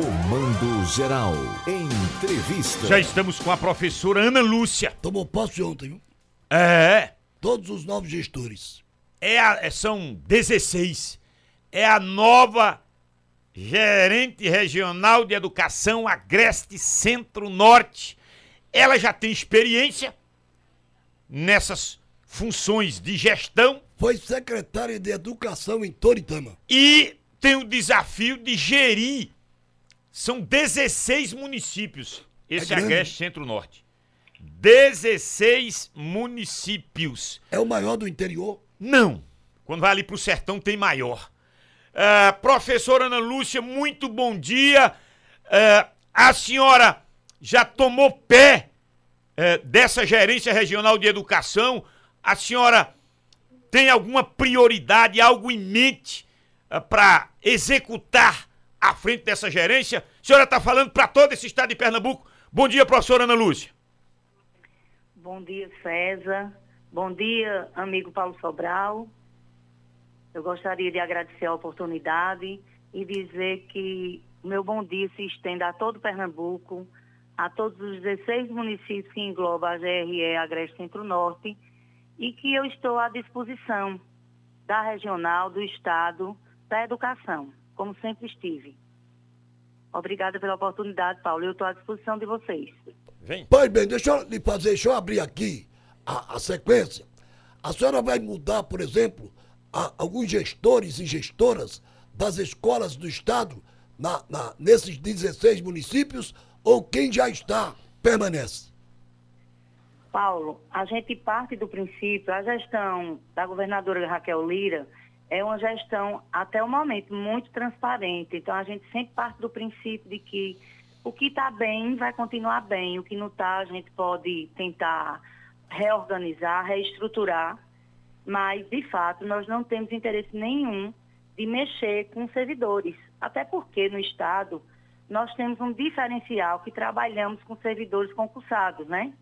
Comando Geral. Entrevista. Já estamos com a professora Ana Lúcia. Tomou posse ontem, viu? É. Todos os novos gestores. É a, é- são 16. É a nova gerente regional de educação Agreste Centro-Norte. Ela já tem experiência nessas funções de gestão Foi secretária de Educação em Toritama. e tem o desafio de gerir. São 16 municípios. Esse É. Agreste Centro-Norte. 16 municípios. É o maior do interior. Não. Quando vai ali pro sertão tem maior. Ah, professora Ana Lúcia, muito bom dia. Ah, a senhora já tomou pé eh, dessa gerência regional de educação? A senhora tem alguma prioridade, algo em mente para executar à frente dessa gerência? A senhora está falando para todo esse estado de Pernambuco. Bom dia, professora Ana Lúcia. Bom dia, César. Bom dia, amigo Paulo Sobral. Eu gostaria de agradecer a oportunidade e dizer que o meu bom dia se estende a todo Pernambuco, a todos os 16 municípios que engloba a GRE Agreste Centro-Norte e que eu estou à disposição da regional, do Estado, da educação, como sempre estive. Obrigada pela oportunidade, Paulo. Eu estou à disposição de vocês. Vem. Pois bem, deixa eu lhe fazer, deixa eu abrir aqui a, a sequência. A senhora vai mudar, por exemplo, a- alguns gestores e gestoras das escolas do Estado na- na- nesses 16 municípios ou quem já está permanece? Paulo, a gente parte do princípio, a gestão da governadora Raquel Lira é uma gestão, até o momento, muito transparente. Então, a gente sempre parte do princípio de que o que está bem vai continuar bem, o que não está, a gente pode tentar reorganizar, reestruturar, mas, de fato, nós não temos interesse nenhum de mexer com servidores, até porque no Estado nós temos um diferencial que trabalhamos com servidores concursados, né?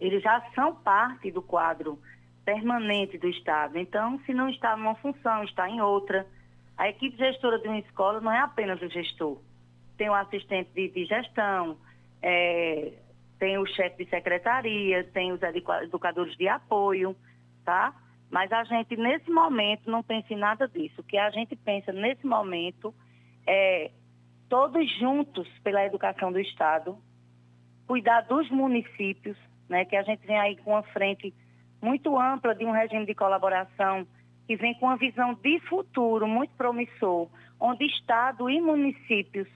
eles já são parte do quadro permanente do Estado. Então, se não está numa função, está em outra. A equipe gestora de uma escola não é apenas o gestor. Tem o assistente de, de gestão, é, tem o chefe de secretaria, tem os educa- educadores de apoio, tá? Mas a gente, nesse momento, não pensa em nada disso. O que a gente pensa nesse momento é todos juntos pela educação do Estado, cuidar dos municípios, né, que a gente vem aí com uma frente muito ampla de um regime de colaboração que vem com uma visão de futuro muito promissor, onde Estado e municípios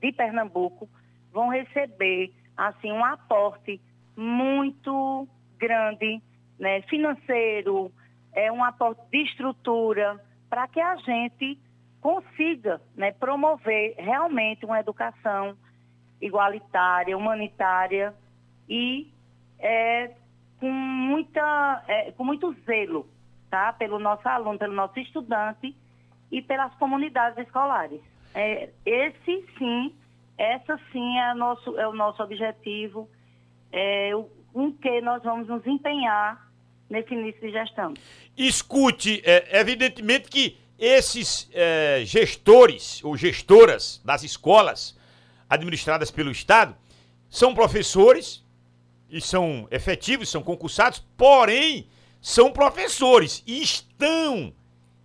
de Pernambuco vão receber assim um aporte muito grande, né, financeiro, é um aporte de estrutura para que a gente consiga, né, promover realmente uma educação igualitária, humanitária e é, com, muita, é, com muito zelo, tá? Pelo nosso aluno, pelo nosso estudante e pelas comunidades escolares. É, esse sim, essa sim é, nosso, é o nosso objetivo, é, o, com que nós vamos nos empenhar nesse início de gestão. Escute, é, evidentemente que esses é, gestores ou gestoras das escolas administradas pelo Estado são professores e são efetivos, são concursados, porém são professores e estão,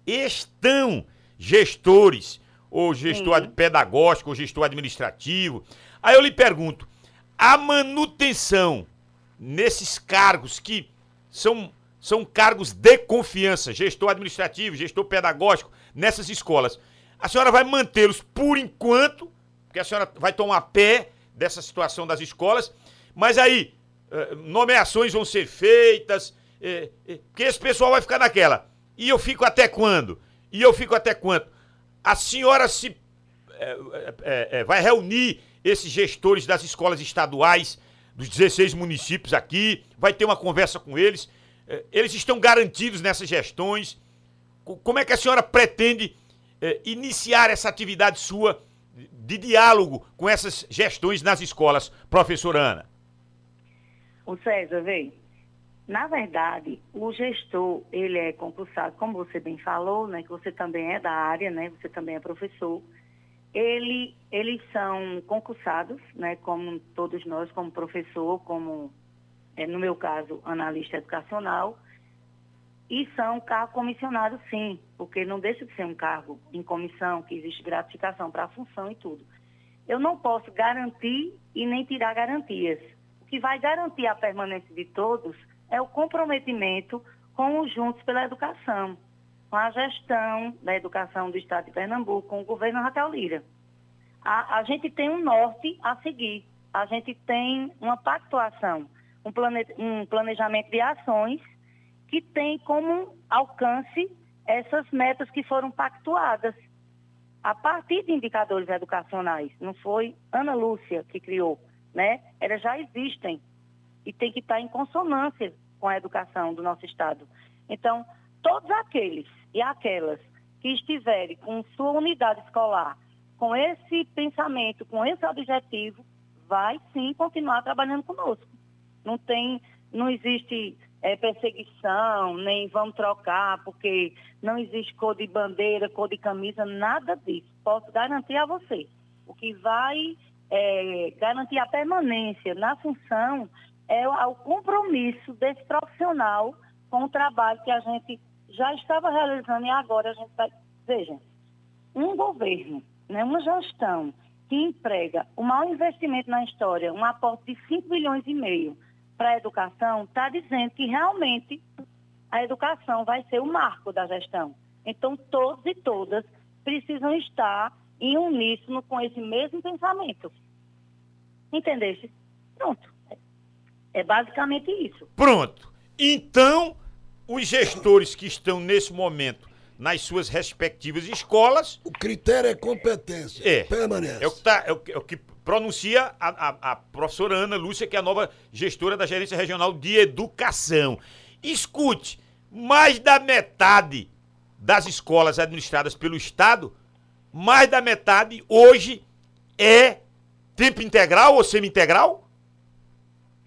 estão gestores, ou gestor Sim. pedagógico, ou gestor administrativo. Aí eu lhe pergunto, a manutenção nesses cargos que são, são cargos de confiança, gestor administrativo, gestor pedagógico, nessas escolas, a senhora vai mantê-los por enquanto, porque a senhora vai tomar pé dessa situação das escolas, mas aí nomeações vão ser feitas, eh, eh, porque esse pessoal vai ficar naquela. E eu fico até quando? E eu fico até quando? A senhora se eh, eh, eh, vai reunir esses gestores das escolas estaduais, dos 16 municípios aqui, vai ter uma conversa com eles. Eles estão garantidos nessas gestões. Co- Como é que a senhora pretende iniciar essa atividade sua de diálogo com essas gestões nas escolas, professora Ana? O César, vê, na verdade, o gestor, ele é concursado, como você bem falou, né, que você também é da área, né, você também é professor, Ele, eles são concursados, né, como todos nós, como professor, como, é, no meu caso, analista educacional, e são cargo comissionado, sim, porque não deixa de ser um cargo em comissão, que existe gratificação para a função e tudo. Eu não posso garantir e nem tirar garantias. Que vai garantir a permanência de todos é o comprometimento com os Juntos pela Educação, com a gestão da educação do Estado de Pernambuco, com o governo Raquel Lira. A, a gente tem um norte a seguir, a gente tem uma pactuação, um, plane, um planejamento de ações que tem como alcance essas metas que foram pactuadas a partir de indicadores educacionais. Não foi Ana Lúcia que criou, né? Elas já existem e tem que estar em consonância com a educação do nosso Estado. Então, todos aqueles e aquelas que estiverem com sua unidade escolar, com esse pensamento, com esse objetivo, vai sim continuar trabalhando conosco. Não tem, não existe é, perseguição, nem vamos trocar, porque não existe cor de bandeira, cor de camisa, nada disso. Posso garantir a você. O que vai é, garantir a permanência na função é o compromisso desse profissional com o trabalho que a gente já estava realizando e agora a gente vai. Veja, um governo, né, uma gestão que emprega o maior investimento na história, um aporte de 5 bilhões e meio para a educação, está dizendo que realmente a educação vai ser o marco da gestão. Então, todos e todas precisam estar em uníssono com esse mesmo pensamento. Entendeste? Pronto. É basicamente isso. Pronto. Então, os gestores que estão nesse momento nas suas respectivas escolas. O critério é competência. É. Permanece. É o que, tá, é o, é o que pronuncia a, a, a, professora Ana Lúcia, que é a nova gestora da Gerência Regional de Educação. Escute, mais da metade das escolas administradas pelo Estado, mais da metade hoje é tempo integral ou semi-integral?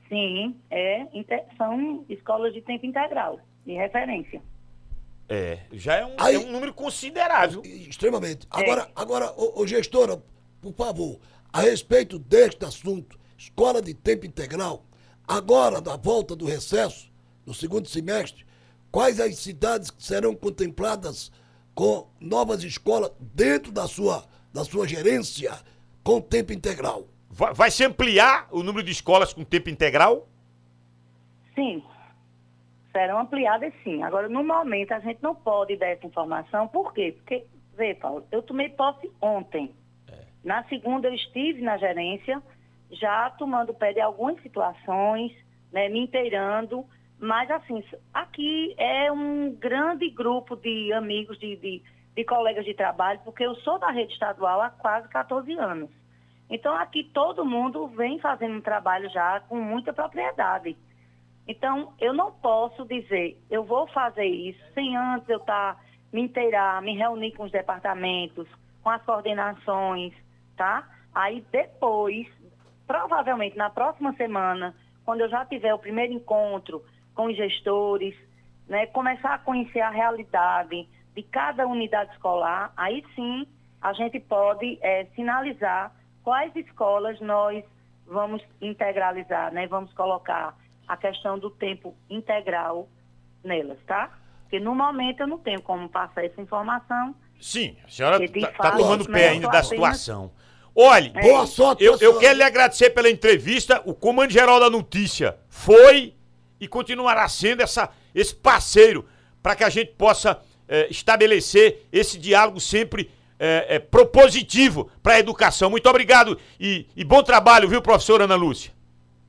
Sim, é, são escolas de tempo integral, de referência. É, já é um, Aí, é um número considerável. Extremamente. Agora, é. agora ô, ô, gestora, por favor, a respeito deste assunto, escola de tempo integral, agora, da volta do recesso, no segundo semestre, quais as cidades serão contempladas com novas escolas dentro da sua, da sua gerência com tempo integral? Vai, vai se ampliar o número de escolas com tempo integral? Sim, serão ampliadas sim. Agora, no momento, a gente não pode dar essa informação. Por quê? Porque, vê, Paulo, eu tomei posse ontem. É. Na segunda, eu estive na gerência, já tomando pé de algumas situações, né, me inteirando. Mas, assim, aqui é um grande grupo de amigos, de, de, de colegas de trabalho, porque eu sou da rede estadual há quase 14 anos. Então, aqui todo mundo vem fazendo um trabalho já com muita propriedade. Então, eu não posso dizer, eu vou fazer isso sem antes eu estar, tá, me inteirar, me reunir com os departamentos, com as coordenações, tá? Aí depois, provavelmente na próxima semana, quando eu já tiver o primeiro encontro com os gestores, né, começar a conhecer a realidade de cada unidade escolar, aí sim a gente pode é, sinalizar quais escolas nós vamos integralizar, né? Vamos colocar a questão do tempo integral nelas, tá? Porque no momento eu não tenho como passar essa informação. Sim, a senhora está tá tomando pé né, ainda da situação. Olhe, é. boa sorte, eu, eu quero lhe agradecer pela entrevista. O Comando Geral da Notícia foi e continuará sendo essa, esse parceiro para que a gente possa é, estabelecer esse diálogo sempre é, é, propositivo para a educação. Muito obrigado e, e bom trabalho, viu, professora Ana Lúcia?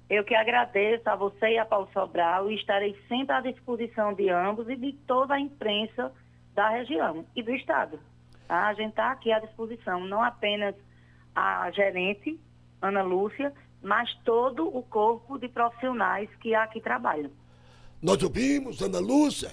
Eu que agradeço a você e a Paulo Sobral e estarei sempre à disposição de ambos e de toda a imprensa da região e do Estado. Tá? A gente está aqui à disposição, não apenas a gerente, Ana Lúcia, mas todo o corpo de profissionais que aqui trabalham. Nós ouvimos, Ana Lúcia,